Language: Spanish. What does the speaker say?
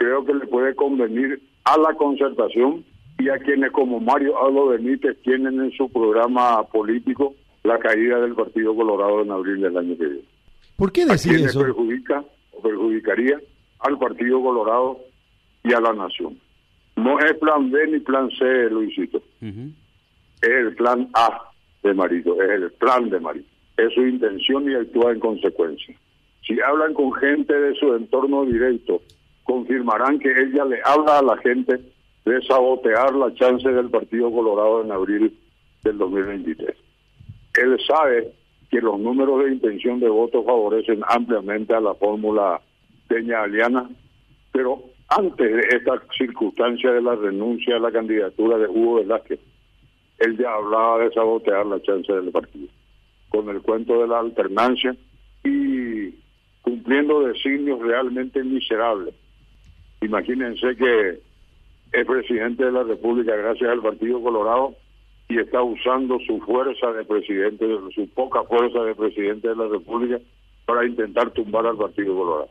creo que le puede convenir a la concertación y a quienes como Mario Aldo Benítez tienen en su programa político la caída del Partido Colorado en abril del año que viene. ¿Por qué decir eso? perjudica o perjudicaría al Partido Colorado y a la nación. No es plan B ni plan C, Luisito. Es el plan A de Marito, es el plan de Marito. Es su intención y actúa en consecuencia. Si hablan con gente de su entorno directo, confirmarán que ella le habla a la gente de sabotear la chance del Partido Colorado en abril del 2023. Él sabe que los números de intención de voto favorecen ampliamente a la fórmula Peña Aliana, pero antes de esta circunstancia de la renuncia a la candidatura de Hugo Velázquez, él ya hablaba de sabotear la chance del partido, con el cuento de la alternancia y cumpliendo designios realmente miserables. Imagínense que es presidente de la República gracias al Partido Colorado y está usando su fuerza de presidente, su poca fuerza de presidente de la República para intentar tumbar al Partido Colorado.